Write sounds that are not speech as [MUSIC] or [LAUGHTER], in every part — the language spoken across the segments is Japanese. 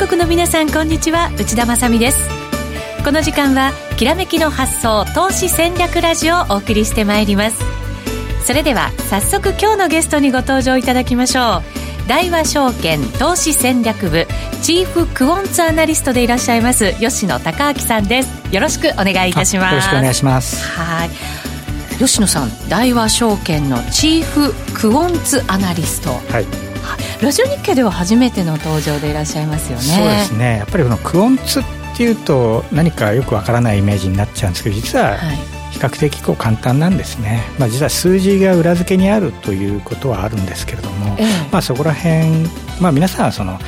全国の皆さんこんにちは。内田まさです。この時間はきらめきの発想投資戦略ラジオをお送りしてまいります。それでは早速今日のゲストにご登場いただきましょう。大和証券投資戦略部チーフクオンツアナリストでいらっしゃいます吉野孝明さんです。よろしくお願いいたします。よろしくお願いします。はい。吉野さん大和証券のチーフクオンツアナリスト。はいラジオ日経では初めての登場でいらっしゃいますよね。そうですね。やっぱりこのクオンツっていうと何かよくわからないイメージになっちゃうんですけど実は比較的こう簡単なんですね、まあ、実は数字が裏付けにあるということはあるんですけれども、ええ、まあ、そこら辺、まあ、皆さんはその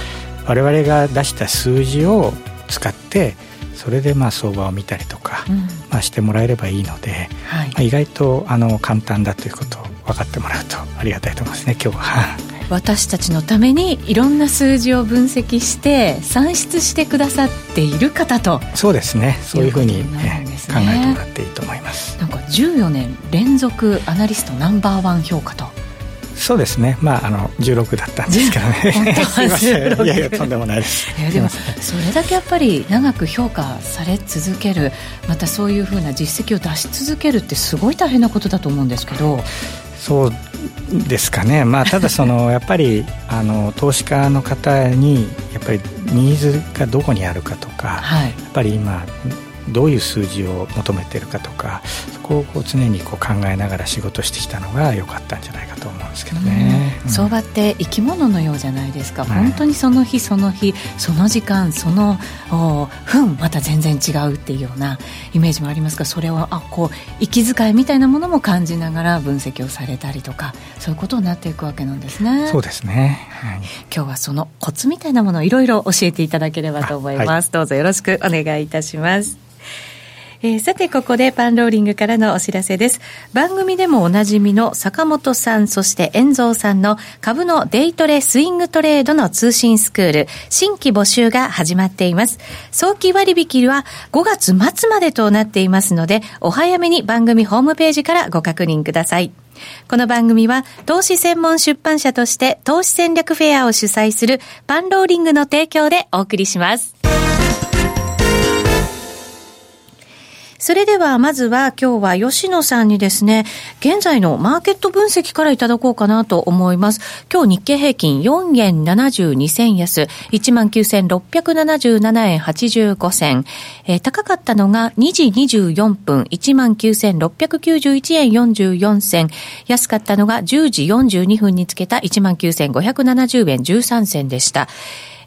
我々が出した数字を使ってそれでまあ相場を見たりとか、うん、まあ、してもらえればいいので、はい、まあ、意外とあの簡単だということを分かってもらうとありがたいと思いますね今日は。私たちのためにいろんな数字を分析して算出してくださっている方とそうですね。そういうふうに、ね、考えてもらっていいと思います。なんか14年連続アナリストナンバーワン評価と。そうですね。まああの16だったんですけどね。[LAUGHS] すいませんいやいやとんでもないです。いやでもそれだけやっぱり長く評価され続けるまたそういうふうな実績を出し続けるってすごい大変なことだと思うんですけどそうですかね、まあ、ただその [LAUGHS] やっぱりあの投資家の方にやっぱりニーズがどこにあるかとか、はい、やっぱり今どういう数字を求めてるかとかそこをこう常にこう考えながら仕事してきたのが良かったんじゃないかと思うんですけどね、うん、相場って生き物のようじゃないですか、はい、本当にその日その日その時間その分また全然違うっていうようなイメージもありますがそれをあこう息遣いみたいなものも感じながら分析をされたりとかそういうことになっていくわけなんですね。そうですね、はい、今日はそのコツみたいなものをいろいろ教えていただければと思います、はい、どうぞよろしくお願いいたしますえー、さて、ここでパンローリングからのお知らせです。番組でもおなじみの坂本さん、そして遠蔵さんの株のデイトレスイングトレードの通信スクール、新規募集が始まっています。早期割引は5月末までとなっていますので、お早めに番組ホームページからご確認ください。この番組は投資専門出版社として投資戦略フェアを主催するパンローリングの提供でお送りします。それではまずは今日は吉野さんにですね、現在のマーケット分析からいただこうかなと思います。今日日経平均4円72銭安、19,677円85銭。えー、高かったのが2時24分、19,691円44銭。安かったのが10時42分につけた19,570円13銭でした。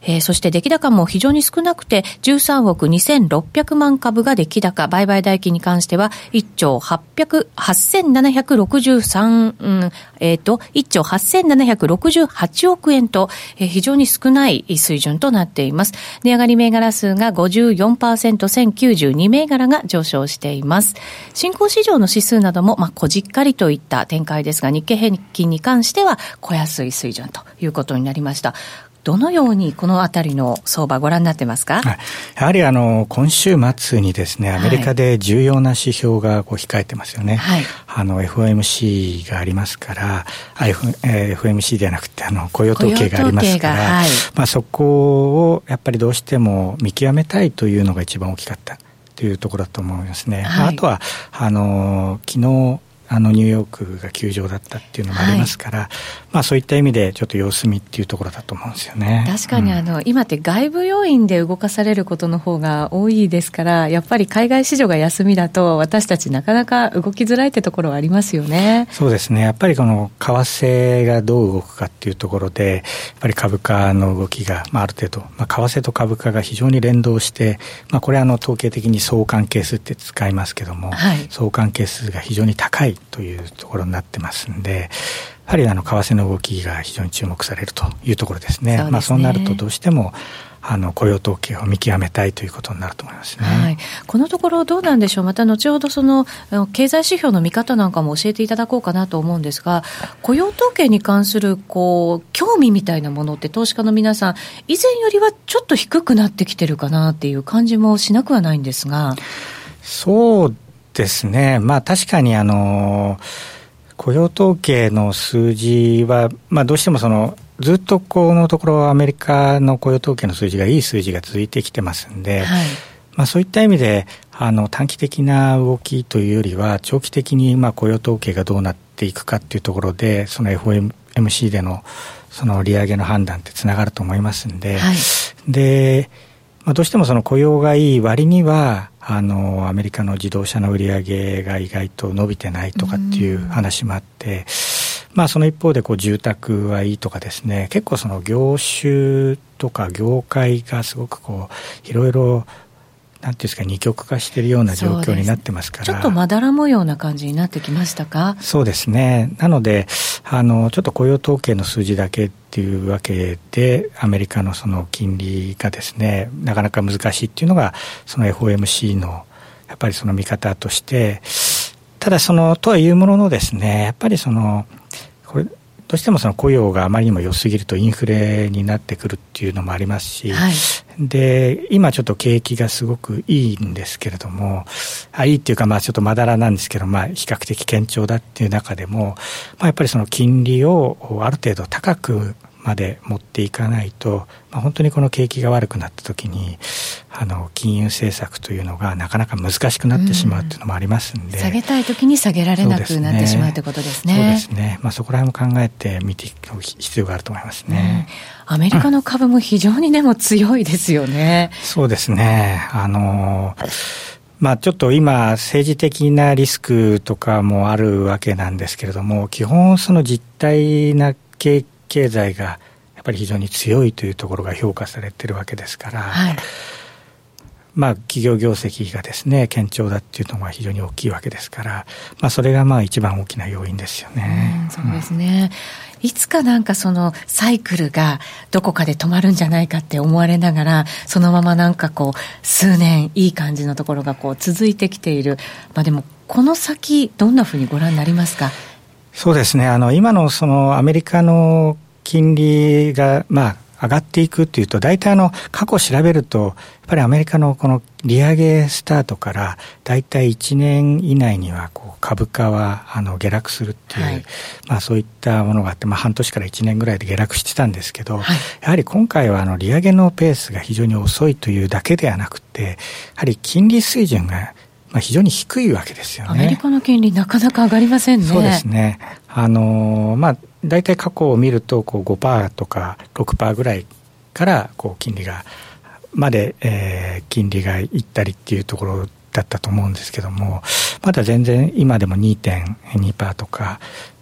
えー、そして出来高も非常に少なくて、13億2600万株が出来高、売買代金に関しては、1兆800、8763、うん、えっ、ー、と、1兆8768億円と、えー、非常に少ない水準となっています。値上がり銘柄数が54%、1092銘柄が上昇しています。新興市場の指数なども、まあ、こじっかりといった展開ですが、日経平均に関しては、小安い水準ということになりました。どのようにこのあたりの相場ご覧になってますか、やはりあの、今週末にですね、アメリカで重要な指標がこう控えてますよね。はい、あの、FOMC がありますから、F FMC ではなくて、あの、雇用統計がありますから、はい、まあそこをやっぱりどうしても見極めたいというのが一番大きかったというところだと思いますね。はい、あとは、あの、昨日、あのニューヨークが休場だったっていうのもありますから、はい、まあそういった意味でちょっと様子見っていうところだと思うんですよね。確かにあの、うん、今って外部要因で動かされることの方が多いですからやっぱり海外市場が休みだと私たちなかなか動きづらいってところはありますよね。そうですね。やっぱりこの為替がどう動くかっていうところでやっぱり株価の動きが、まあ、ある程度、まあ、為替と株価が非常に連動して、まあ、これはあの統計的に相関係数って使いますけども、はい、相関係数が非常に高いというところになってますんで、やはりあの為替の動きが非常に注目されるというところですね。そう、ね、まあそうなるとどうしてもあの雇用統計を見極めたいということになると思いますね、はい、このところ、どうなんでしょう、また後ほどその経済指標の見方なんかも教えていただこうかなと思うんですが、雇用統計に関するこう興味みたいなものって、投資家の皆さん、以前よりはちょっと低くなってきてるかなっていう感じもしなくはないんですが。そうですね。まあ確かにあの、雇用統計の数字は、まあ、どうしてもそのずっとこのところアメリカの雇用統計の数字がいい数字が続いてきてますんで、はい、まあ、そういった意味であの短期的な動きというよりは長期的にまあ雇用統計がどうなっていくかっていうところでその FOMC でのその利上げの判断ってつながると思いますんで、はい、で、まあ、どうしてもその雇用がいい割にはあのアメリカの自動車の売り上げが意外と伸びてないとかっていう話もあって、まあ、その一方でこう住宅はいいとかですね結構その業種とか業界がすごくこういろいろなんていうんですか二極化しているような状況になってますから。ちょっとまだら模様な感じになってきましたか？そうですね。なのであのちょっと雇用統計の数字だけっていうわけでアメリカのその金利がですねなかなか難しいっていうのがその FOMC のやっぱりその見方としてただそのとはいうもののですねやっぱりそのこれどうしてもその雇用があまりにも良すぎるとインフレになってくるっていうのもありますし、はい、で今ちょっと景気がすごくいいんですけれどもあいいっていうかまあちょっとまだらなんですけど、まあ、比較的堅調だっていう中でも、まあ、やっぱりその金利をある程度高くまで持っていかないと、まあ、本当にこの景気が悪くなった時にあの金融政策というのがなかなか難しくなってしまうっていうのもありますんで、うん、下げたい時に下げられなくなってしまうということですね。そうですね。まあ、そこら辺も考えて見ていく必要があると思いますね。うん、アメリカの株も非常にでも強いですよね。[LAUGHS] そうですね。あのまあ、ちょっと今、政治的なリスクとかもあるわけなんですけれども、基本、その実態な経経済がやっぱり非常に強いというところが評価されてるわけですから、はい、まあ、企業業績がですね堅調だっていうのが非常に大きいわけですから、まあ、それがまあ一番大きな要因ですよね。うそうですね、いつかなんかそのサイクルがどこかで止まるんじゃないかって思われながら、そのままなんかこう、数年いい感じのところがこう続いてきている。まあでも、この先、どんなふうにご覧になりますか？そうですね。あの、今のそのアメリカの金利が、まあ、上がっていくっていうと、大体あの、過去調べると、やっぱりアメリカのこの利上げスタートから、大体1年以内には、こう、株価は、あの、下落するっていう、はい、まあそういったものがあって、まあ半年から1年ぐらいで下落してたんですけど、はい、やはり今回はあの、利上げのペースが非常に遅いというだけではなくて、やはり金利水準がまあ、非常に低いわけですよね。アメリカの金利、なかなか上がりませんね。そうですね。あのまあ、大体過去を見るとこう5%とか6%ぐらいからこう金利がまで、えー、金利がいったりっていうところだったと思うんですけどもまだ全然今でも2.2%とか、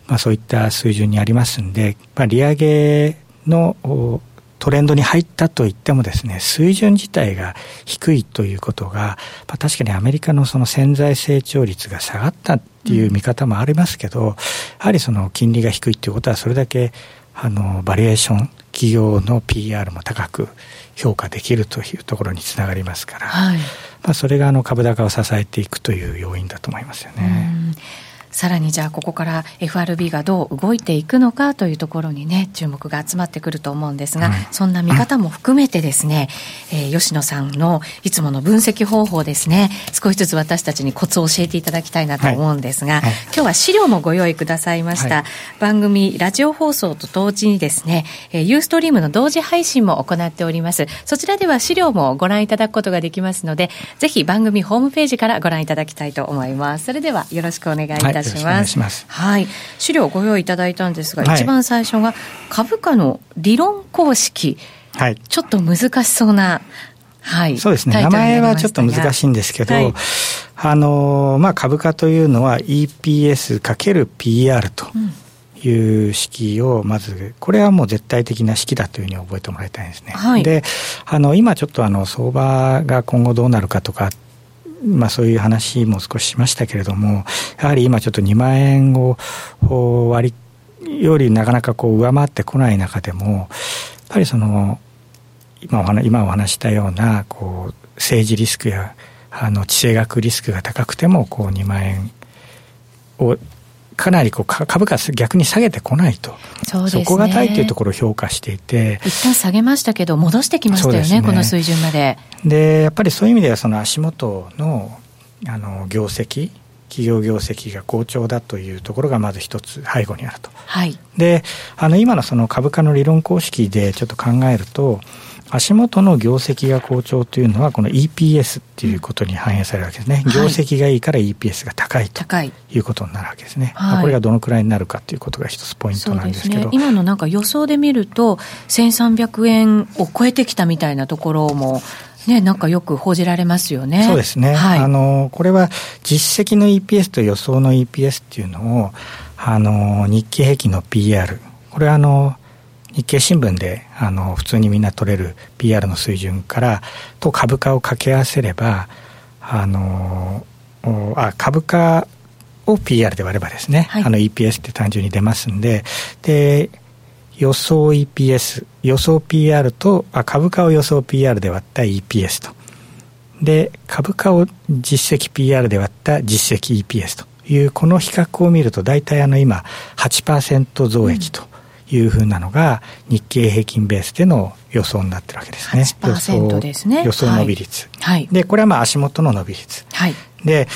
まあ、そういった水準にありますんで、まあ、利上げのトレンドに入ったといってもですね、水準自体が低いということが、まあ、確かにアメリカのその潜在成長率が下がったっていう見方もありますけど、やはりその金利が低いっていうことはそれだけあのバリエーション企業の PR も高く評価できるというところにつながりますから、はい、まあ、それがあの株高を支えていくという要因だと思いますよね。さらにじゃあここから FRB がどう動いていくのかというところにね注目が集まってくると思うんですが、うん、そんな見方も含めてですね、えー、吉野さんのいつもの分析方法ですね少しずつ私たちにコツを教えていただきたいなと思うんですが、はい。はい、今日は資料もご用意くださいました、はい、番組ラジオ放送と同時にですね、えー、ユーストリームの同時配信も行っております。そちらでは資料もご覧いただくことができますのでぜひ番組ホームページからご覧いただきたいと思います。それではよろしくお願いいたします、します。ますはい。資料ご用意いただいたんですが、はい、一番最初が株価の理論公式。はい。ちょっと難しそうな、はい。そうですね。名前はちょっと難しいんですけど、はい、あの、まあ、株価というのは EPS×PR と。いう式をまずこれはもう絶対的な式だというふうに覚えてもらいたいんですね。はい、であの今ちょっとあの相場が今後どうなるかとかまあ、そういう話も少ししましたけれどもやはり今ちょっと2万円を割よりなかなかこう上回ってこない中でもやっぱりその今お話今お話したようなこう政治リスクやあの地政学リスクが高くてもこう2万円をかなりこう株価逆に下げてこないと。そね。底堅いというところを評価していて。一旦下げましたけど、戻してきましたよね、ねこの水準まで。で、やっぱりそういう意味では、その足元の、あの、業績、企業業績が好調だというところがまず一つ背後にあると。はい、であの今のその株価の理論公式でちょっと考えると足元の業績が好調というのはこの EPS っていうことに反映されるわけですね、業績がいいから EPS が高いとい。うことになるわけですね、はい、これがどのくらいになるかということが一つポイントなんですけど、ね、今のなんか予想で見ると1300円を超えてきたみたいなところもね、なんかよく報じられますよね。そうですね。はい、あの、これは実績の EPS と予想の EPS っていうのを、あの、日経平均の PR、これはあの、日経新聞であの普通にみんな取れる PR の水準からと株価を掛け合わせればあのあ株価を PR で割ればですね、はい、あの EPS って単純に出ますんでで予想 EPS 予想 PR とあ株価を予想 PR で割った EPS と。で株価を実績 PR で割った実績 EPS というこの比較を見ると大体あの今8%増益というふうなのが日経平均ベースでの予想になってるわけですね。8%ですね。予想伸び率。はい。で、これはまあ足元の伸び率。はい。で、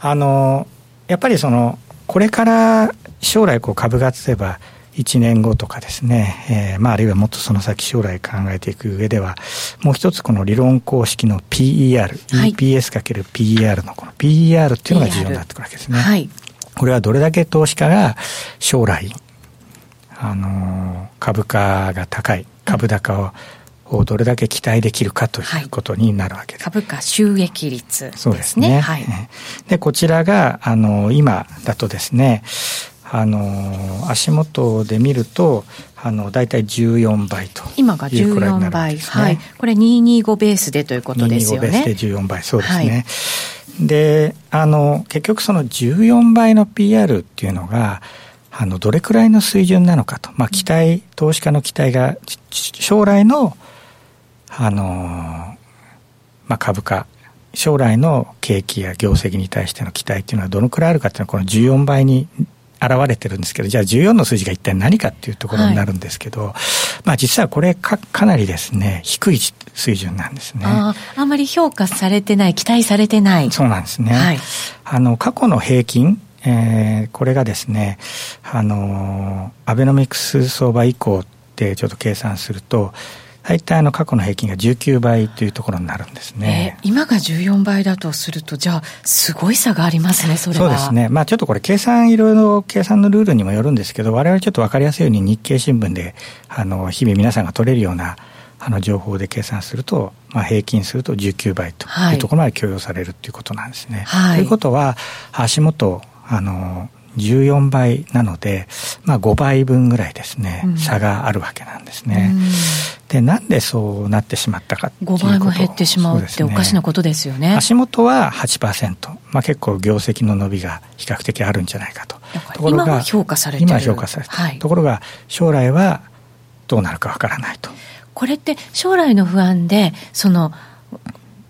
あの、やっぱりその、これから将来こう株が例えば1年後とかですね、えー、まああるいはもっとその先将来考えていく上では、もう一つこの理論公式の PER、はい、EPS×PER のこの PER っていうのが重要になってくるわけですね。はい。これはどれだけ投資家が将来あの株価が高い株高をどれだけ期待できるかということになるわけです。株価収益率、ね、そうですね。はい、で、こちらが、あの、今だとですね、あの、足元で見ると、あの、大体14倍と今が14倍。ね、はい。これ225ベースでということですよね。225ベースで14倍、そうですね。はい、で、あの、結局その14倍の PR っていうのが、あの、どれくらいの水準なのかと。まあ、期待、投資家の期待が、将来の、あの、まあ、株価、将来の景気や業績に対しての期待っていうのはどのくらいあるかっていうのは、この14倍に現れてるんですけど、じゃあ14の数字が一体何かっていうところになるんですけど、はい、まあ実はこれかかなりですね、低い水準なんですね。ああんまり評価されてない、期待されてない。そうなんですね。はい、あの、過去の平均、えー、これがですね、あの、アベノミクス相場以降ってちょっと計算すると、大体あの過去の平均が19倍というところになるんですね。えー、今が14倍だとすると、じゃあ、すごい差がありますね、それは。そうですね。まあちょっとこれ計算、いろいろ計算のルールにもよるんですけど、我々ちょっと分かりやすいように日経新聞で、あの、日々皆さんが取れるような、あの情報で計算すると、まあ、平均すると19倍というところまで許容されるということなんですね。はい、ということは、足元、あの、14倍なので、まあ5倍分ぐらいですね、うん、差があるわけなんですね。うん、で、なんでそうなってしまったかっていうこと5倍も減ってしまうっておかしなことですよね。足元は8%。まあ結構業績の伸びが比較的あるんじゃないかと。ところが今は評価されてる。今は評価されてる。はい、ところが将来はどうなるかわからないと。これって将来の不安で、その、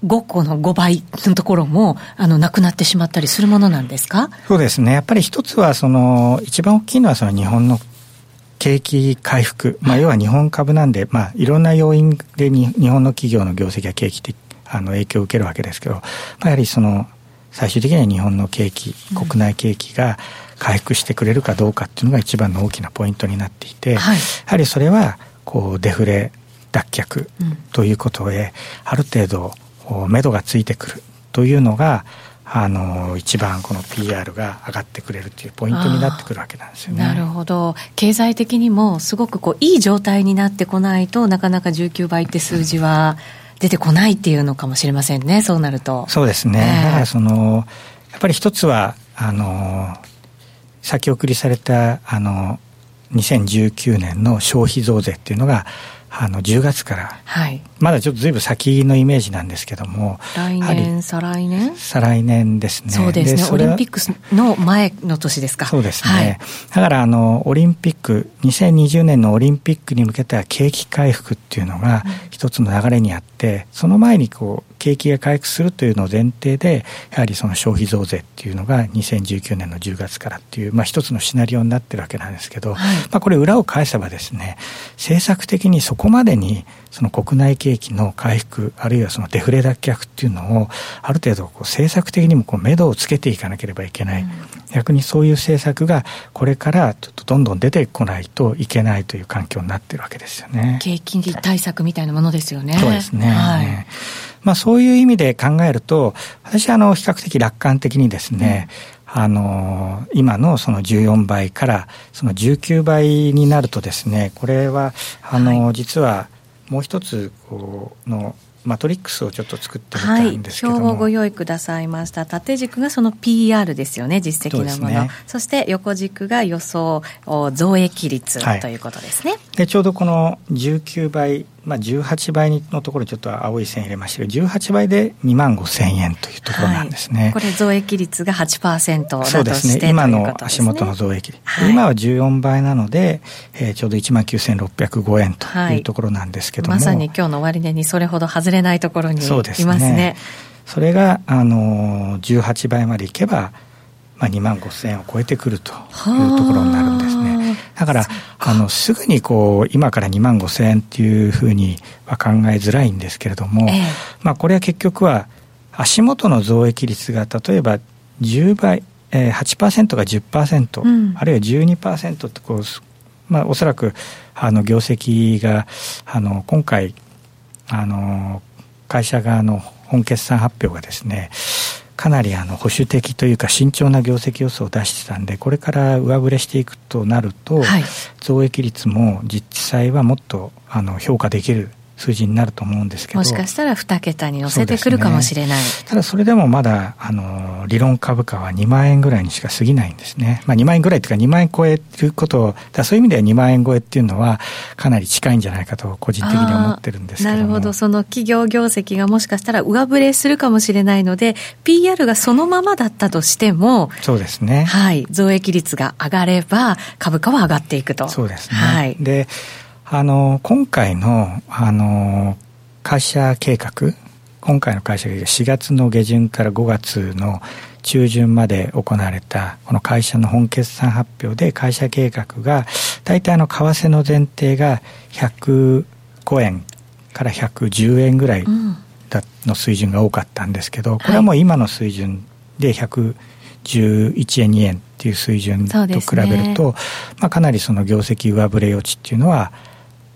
5個の5倍のところも、あの、なくなってしまったりするものなんですか？そうですね。やっぱり一つは、その、一番大きいのは、その日本の景気回復。まあ、要は日本株なんで、まあ、いろんな要因でに日本の企業の業績や景気って、あの、影響を受けるわけですけど、まあ、やはりその、最終的には日本の景気、国内景気が回復してくれるかどうかっていうのが一番の大きなポイントになっていて、はい、やはりそれは、こう、デフレ脱却ということで、ある程度、目処がついてくるというのがあの一番この PR が上がってくれるというポイントになってくるわけなんですよね。なるほど経済的にもすごくこういい状態になってこないとなかなか19倍って数字は出てこないっていうのかもしれませんねそうなると。そうですね、えー、だからそのやっぱり一つはあの先送りされたあの2019年の消費増税っていうのがあの10月から、はい、まだちょっとずいぶん先のイメージなんですけども来年再来年？再来年ですね。そうですね。オリンピックの前の年ですか。そうですね、はい、だからあのオリンピック2020年のオリンピックに向けた景気回復っていうのが一つの流れにあって、その前にこう景気が回復するというのを前提でやはりその消費増税っていうのが2019年の10月からっていう、まあ、一つのシナリオになってるわけなんですけど、はい、まあ、これ裏を返せばですね政策的にそこまでにその国内景気の回復、あるいはそのデフレ脱却っていうのを、ある程度こう政策的にもこう目処をつけていかなければいけない、うん、逆にそういう政策がこれからちょっとどんどん出てこないといけないという環境になってるわけですよね。景気対策みたいなものですよね。そうですね。はい、まあそういう意味で考えると、私はあの比較的楽観的にですね、うん、あの今のその14倍からその19倍になるとですねこれはあの、はい、実はもう一つこうのマトリックスをちょっと作ってみたんですけども、はい、表をご用意くださいました。縦軸がその PR ですよね実績のもの。そ、ね,、して横軸が予想増益率、はい、ということですね。でちょうどこの19倍まあ、18倍のところちょっと青い線入れましたけど18倍で2万5千円というところなんですね、はい、これ増益率が8%だとしてそうですね。今の足元の増益率、はい、今は14倍なので、えー、ちょうど1万9605円というところなんですけども、はい、まさに今日の終値にそれほど外れないところにいますね。ね。それがあの18倍までいけばまあ、2万5千円を超えてくるというところになるんですね。だから、あの、すぐにこう、今から2万5千円っていうふうには考えづらいんですけれども、ええ、まあ、これは結局は、足元の増益率が例えば10倍、えー、8%が10%、うん、あるいは12%ってこう、まあ、おそらく、あの、業績が、あの、今回、あの、会社側の本決算発表がですね、かなりあの保守的というか慎重な業績予想を出してたんでこれから上振れしていくとなると、はい、増益率も実際はもっとあの評価できる数字になると思うんですけど。もしかしたら2桁に乗せてくるかもしれない、ね、ただそれでもまだあの理論株価は2万円ぐらいにしか過ぎないんですね、まあ、2万円ぐらいというか2万円超えることだそういう意味では2万円超えっていうのはかなり近いんじゃないかと個人的に思ってるんですけどなるほど。その企業業績がもしかしたら上振れするかもしれないので PR がそのままだったとしてもそうですね。はい増益率が上がれば株価は上がっていくと。そうですね、はい、であの、今回の、あの、会社計画、今回の会社計画、4月の下旬から5月の中旬まで行われた、この会社の本決算発表で会社計画が、大体あの、為替の前提が105円から110円ぐらいだの水準が多かったんですけど、これはもう今の水準で111円2円っていう水準と比べると、ね、まあ、かなりその業績上振れ余地っていうのは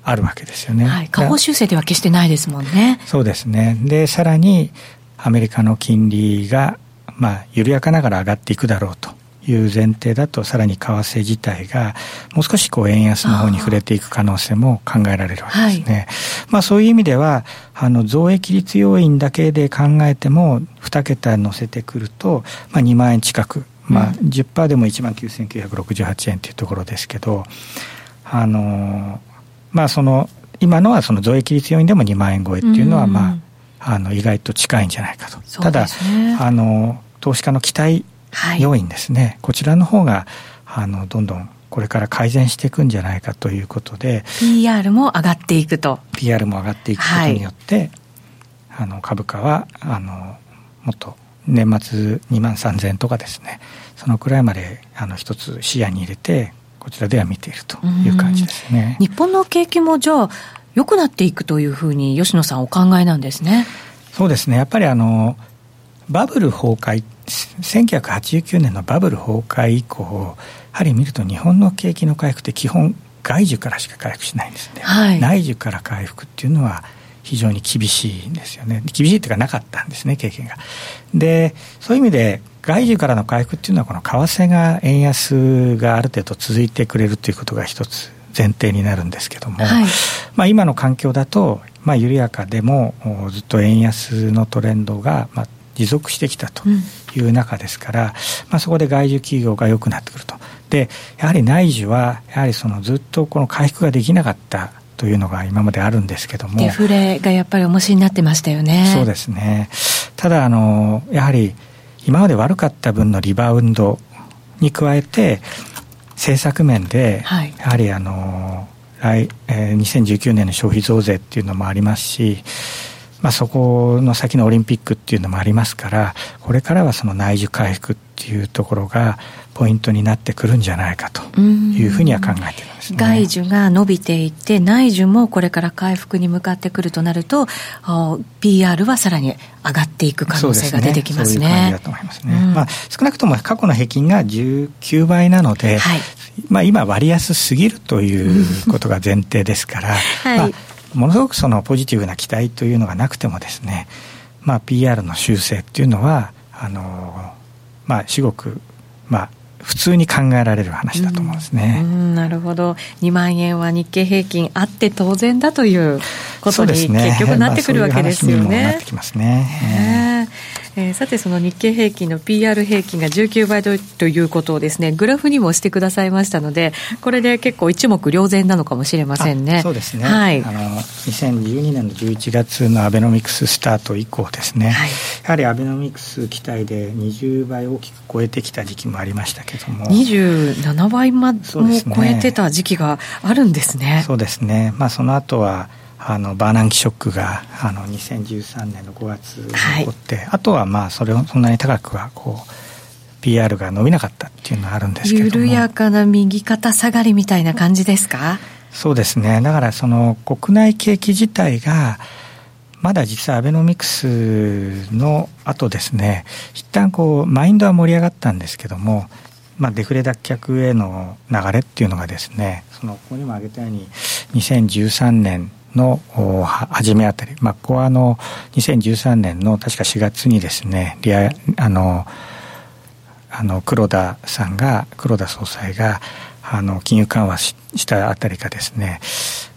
あるわけですよね。はい、下方修正では決してないですもんね。そうですね。で、さらにアメリカの金利が、まあ、緩やかながら上がっていくだろうという前提だと、さらに為替自体が、もう少しこう円安の方に触れていく可能性も考えられるわけですね。はい、まあ、そういう意味では、あの、増益率要因だけで考えても、2桁乗せてくると、まあ、2万円近く、まあ10、でも1万9968円というところですけど、あのまあ、その今のはその増益率要因でも2万円超えっていうのは、まあ、あの意外と近いんじゃないかと、ね、ただあの投資家の期待要因ですね、はい、こちらの方があのどんどんこれから改善していくんじゃないかということで PR も上がっていくと。PR も上がっていくことによって、はい、あの株価はあのもっと年末2万3000円とかですね。そのくらいまであの一つ視野に入れてこちらでは見ているという感じですね。日本の景気もじゃあ良くなっていくというふうに吉野さんお考えなんですね。そうですね。やっぱりあのバブル崩壊1989年のバブル崩壊以降やはり見ると日本の景気の回復って基本外需からしか回復しないんですね、はい、内需から回復っていうのは非常に厳しいんですよね厳しいっていうかなかったんですね経験がでそういう意味で外需からの回復っていうのはこの為替が円安がある程度続いてくれるということが一つ前提になるんですけども、はい、まあ、今の環境だと、まあ、緩やかでもずっと円安のトレンドが、まあ、持続してきたという中ですから、うん、まあ、そこで外需企業が良くなってくると。でやはり内需はやはりそのずっとこの回復ができなかったというのが今まであるんですけどもデフレがやっぱり重しになってましたよね。そうですね。ただあのやはり今まで悪かった分のリバウンドに加えて政策面で、やはりあの来、えー、2019年の消費増税っていうのもありますしまあ、そこの先のオリンピックっていうのもありますからこれからはその内需回復っていうところがポイントになってくるんじゃないかというふうには考えています、ね、外需が伸びていって内需もこれから回復に向かってくるとなると PR はさらに上がっていく可能性が出てきますね。そう、ね、いう感じだと思いますね。うん、まあ、少なくとも過去の平均が19倍なので、はい、まあ、今割安すぎるということが前提ですから、[LAUGHS] はい、まあものすごくそのポジティブな期待というのがなくてもですね、まあ、PR の修正っていうのはあのまあ至極まあ普通に考えられる話だと思うんですね。うん、なるほど。2万円は日経平均あって当然だということに結局なってくるわけですよね。まあ、なってきますね。えー、さてその日経平均の PR 平均が19倍ということをですねグラフにもしてくださいましたのでこれで結構一目瞭然なのかもしれませんね。そうですね、はい、あの2012年の11月のアベノミクススタート以降ですね、はい、やはりアベノミクス期待で20倍大きく超えてきた時期もありましたけども。27倍までも超えてた時期があるんですね。そうですね。まあその後はあのバーナンキショックがあの2013年の5月に起こって、はい、あとはまあそれをそんなに高くはこう PR が伸びなかったっていうのはあるんですけど緩やかな右肩下がりみたいな感じですか？そうですね。だからその国内景気自体がまだ実はアベノミクスの後ですね一旦こうマインドは盛り上がったんですけどもまあ、デフレ脱却への流れっていうのがですねそのここにも挙げたように2013年の初めあたり、まあ、ここはあの2013年の確か4月にですねリアあのあの黒田さんが黒田総裁があの金融緩和したあたりがですね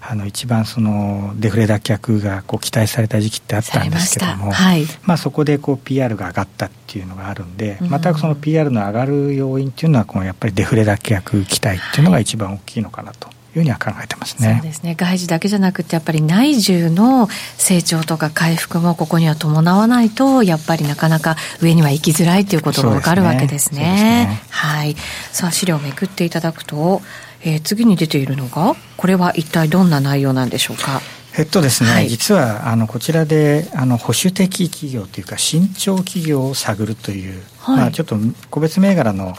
あの一番そのデフレ脱却がこう期待された時期ってあったんですけども、はい、まあ、そこでこう PR が上がったっていうのがあるんで、またその PR の上がる要因っていうのはこのやっぱりデフレ脱却期待っていうのが一番大きいのかなというふうには考えてますね。そうですね。外需だけじゃなくて、やっぱり内需の成長とか回復もここには伴わないと、やっぱりなかなか上には行きづらいということがわかるわけですね。すねねはい。さあ、資料をめくっていただくと、えー、次に出ているのが、これは一体どんな内容なんでしょうか？えっとですね、はい、実はあのこちらであの保守的企業というか慎重企業を探るという、はい、まあ、ちょっと個別銘柄の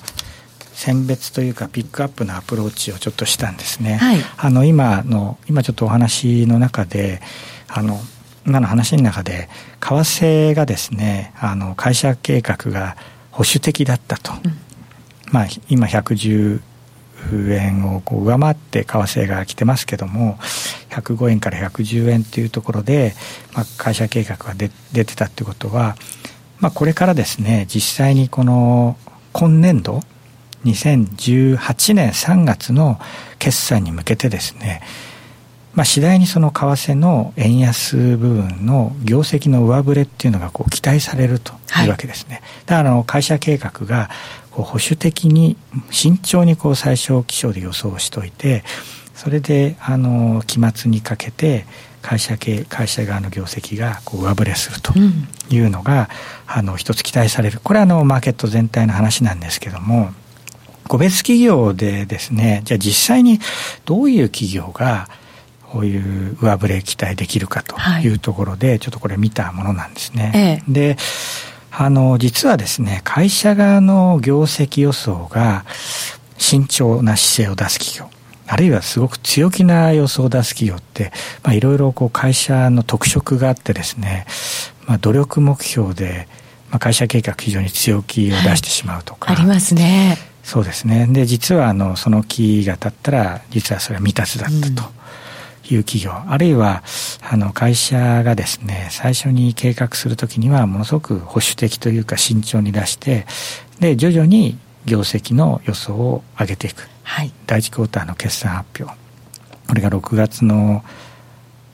選別というかピックアップのアプローチをちょっとしたんですね。はい、あの今の今ちょっとお話の中であの今の話の中で為替がですねあの会社計画が保守的だったと、うん、まあ今110円をこう上回って為替が来てますけども105円から110円というところで、まあ、会社計画が出出てたってことは、まあ、これからですね実際にこの今年度2018年3月の決算に向けてですね、まあ、次第にその為替の円安部分の業績の上振れっていうのがこう期待されるというわけですね。はい、だからあの会社計画がこう保守的に慎重にこう最小気象で予想しておいてそれであの期末にかけて会社系会社側の業績がこう上振れするというのが、うん、あの一つ期待される。これはあのマーケット全体の話なんですけども個別企業でですね、じゃあ実際にどういう企業がこういう上振れ期待できるかとい。うところで、ちょっとこれ見たものなんですね。ええ、で、あの、実はですね、会社側の業績予想が慎重な姿勢を出す企業、あるいはすごく強気な予想を出す企業って、まあ、いろいろこう会社の特色があってですね、まあ、努力目標で、まあ、会社計画非常に強気を出してしまうとか、はい、ありますねそうですね。で実はあのその期が経ったら実はそれは未達だったと。いう企業、あるいはあの会社がですね最初に計画するときにはものすごく保守的というか慎重に出してで徐々に業績の予想を上げていく、はい、第1クォーターの決算発表。これが6月の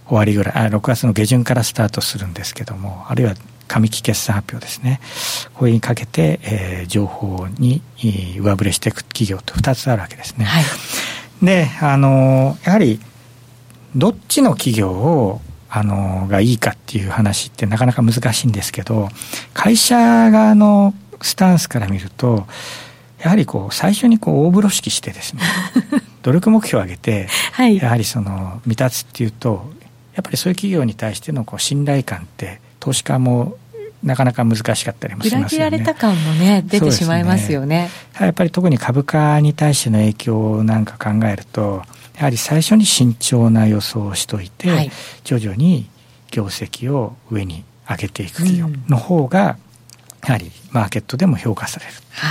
終わりぐらいあ6月の下旬からスタートするんですけどもあるいは上期決算発表ですね。これにかけて、えー、情報に上振れしていく企業と2つあるわけですね。はい、であのやはりどっちの企業をあのがいいかっていう話ってなかなか難しいんですけど会社側のスタンスから見るとやはりこう最初にこう大風呂敷してですね [LAUGHS] 努力目標を上げて、はい、やはりその未達っていうとやっぱりそういう企業に対してのこう信頼感って投資家もなかなか難しかったりもしますよね。裏切られた感もね、出てしまいますよね。ね。やっぱり特に株価に対しての影響なんか考えると、やはり最初に慎重な予想をしといて、はい、徐々に業績を上に上げていく企業の方が、やはりマーケットでも評価され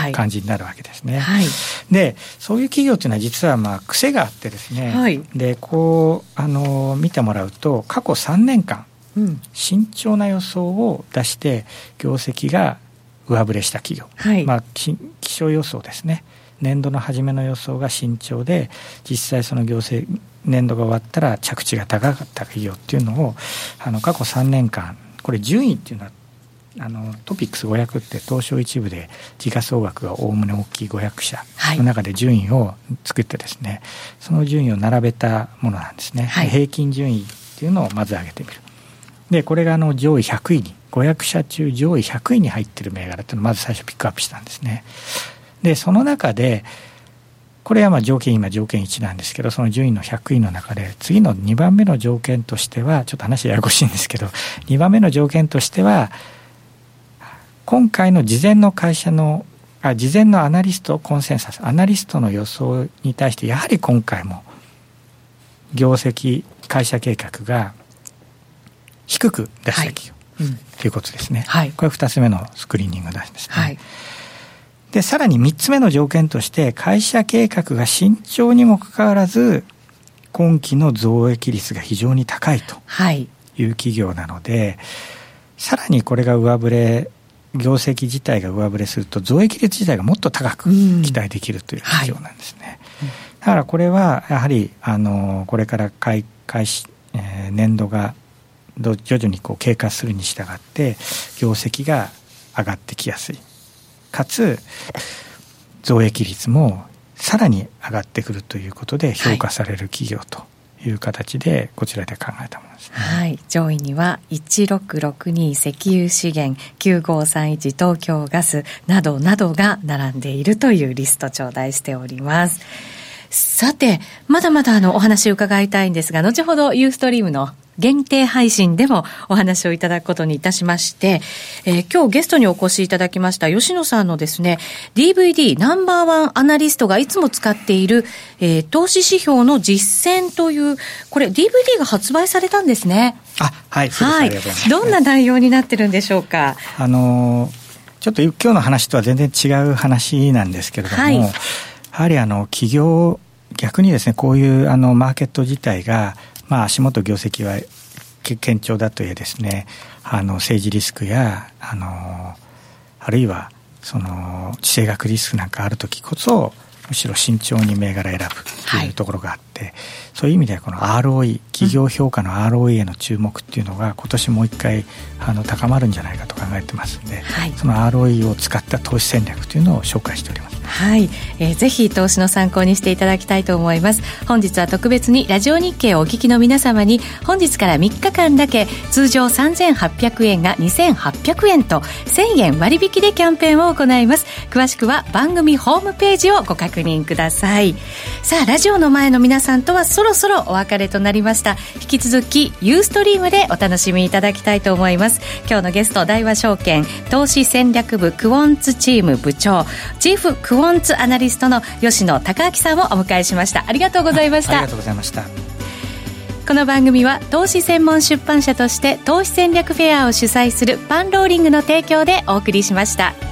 る感じになるわけですね。はい、でそういう企業というのは実はまあ癖があってですね、はい、でこうあの見てもらうと過去3年間慎重な予想を出して業績が上振れした企業、はい、まあ、気象予想ですね。年度の初めの予想が慎重で実際その業績年度が終わったら着地が高かった企業っていうのをあの過去3年間これ順位っていうのはあのトピックス500って東証一部で時価総額がおおむね大きい500社の中で順位を作ってですね、はい、その順位を並べたものなんですね、はい、平均順位っていうのをまず上げてみるでこれがあの上位100位に500社中上位100位に入ってる銘柄っていうのをまず最初ピックアップしたんですね。でその中でこれはまあ条件今条件1なんですけどその順位の100位の中で次の2番目の条件としてはちょっと話ややこしいんですけど2番目の条件としては今回の事前の会社のあ事前のアナリストコンセンサスアナリストの予想に対してやはり今回も業績会社計画が低く出した企業、はい、ということですね、はい、これ2つ目のスクリーニングですね、はい、でさらに3つ目の条件として会社計画が慎重にもかかわらず今期の増益率が非常に高いとい。う企業なので、さらにこれが上振れ業績自体が上振れすると増益率自体がもっと高く期待できるという企業なんですね、うんはい、だからこれはやはりあのこれから開開始、えー、年度が徐々にこう経過するに従って業績が上がってきやすい。かつ増益率もさらに上がってくるということで評価される企業という形でこちらで考えたものです、ね、はい、上位には1662石油資源9531東京ガスなどなどが並んでいるというリスト頂戴しております。さて、まだまだあのお話を伺いたいんですが、後ほどユーストリームの限定配信でもお話をいただくことにいたしまして、えー、今日ゲストにお越しいただきました吉野さんのですね、DVD ナンバーワンアナリストがいつも使っている、えー、投資指標の実践という、これ DVD が発売されたんですね。あ、はい、はい。どんな内容になってるんでしょうか？あのちょっと今日の話とは全然違う話なんですけれども、はい、やはりあの企業逆にですねこういうあのマーケット自体がまあ、足元業績は堅調だといえですねあの政治リスクやあのあるいはその地政学リスクなんかある時こそむしろ慎重に銘柄選ぶというところがあっそういう意味ではこの ROE 企業評価の ROE への注目っていうのが今年もう一回あの高まるんじゃないかと考えてますんで、はい、その ROE を使った投資戦略というのを紹介しております。はい、えー、ぜひ投資の参考にしていただきたいと思います。本日は特別にラジオ日経をお聞きの皆様に本日から3日間だけ通常3800円が2800円と1000円割引でキャンペーンを行います。詳しくは番組ホームページをご確認ください。さあラジオの前の皆さんとはそろそろお別れとなりました。引き続きユーストリームでお楽しみいただきたいと思います。今日のゲスト大和証券投資戦略部クオンツチーム部長チーフクォンツアナリストの吉野孝明さんをお迎えしました。ありがとうございました。ありがとうございました。この番組は投資専門出版社として投資戦略フェアを主催するパンローリングの提供でお送りしました。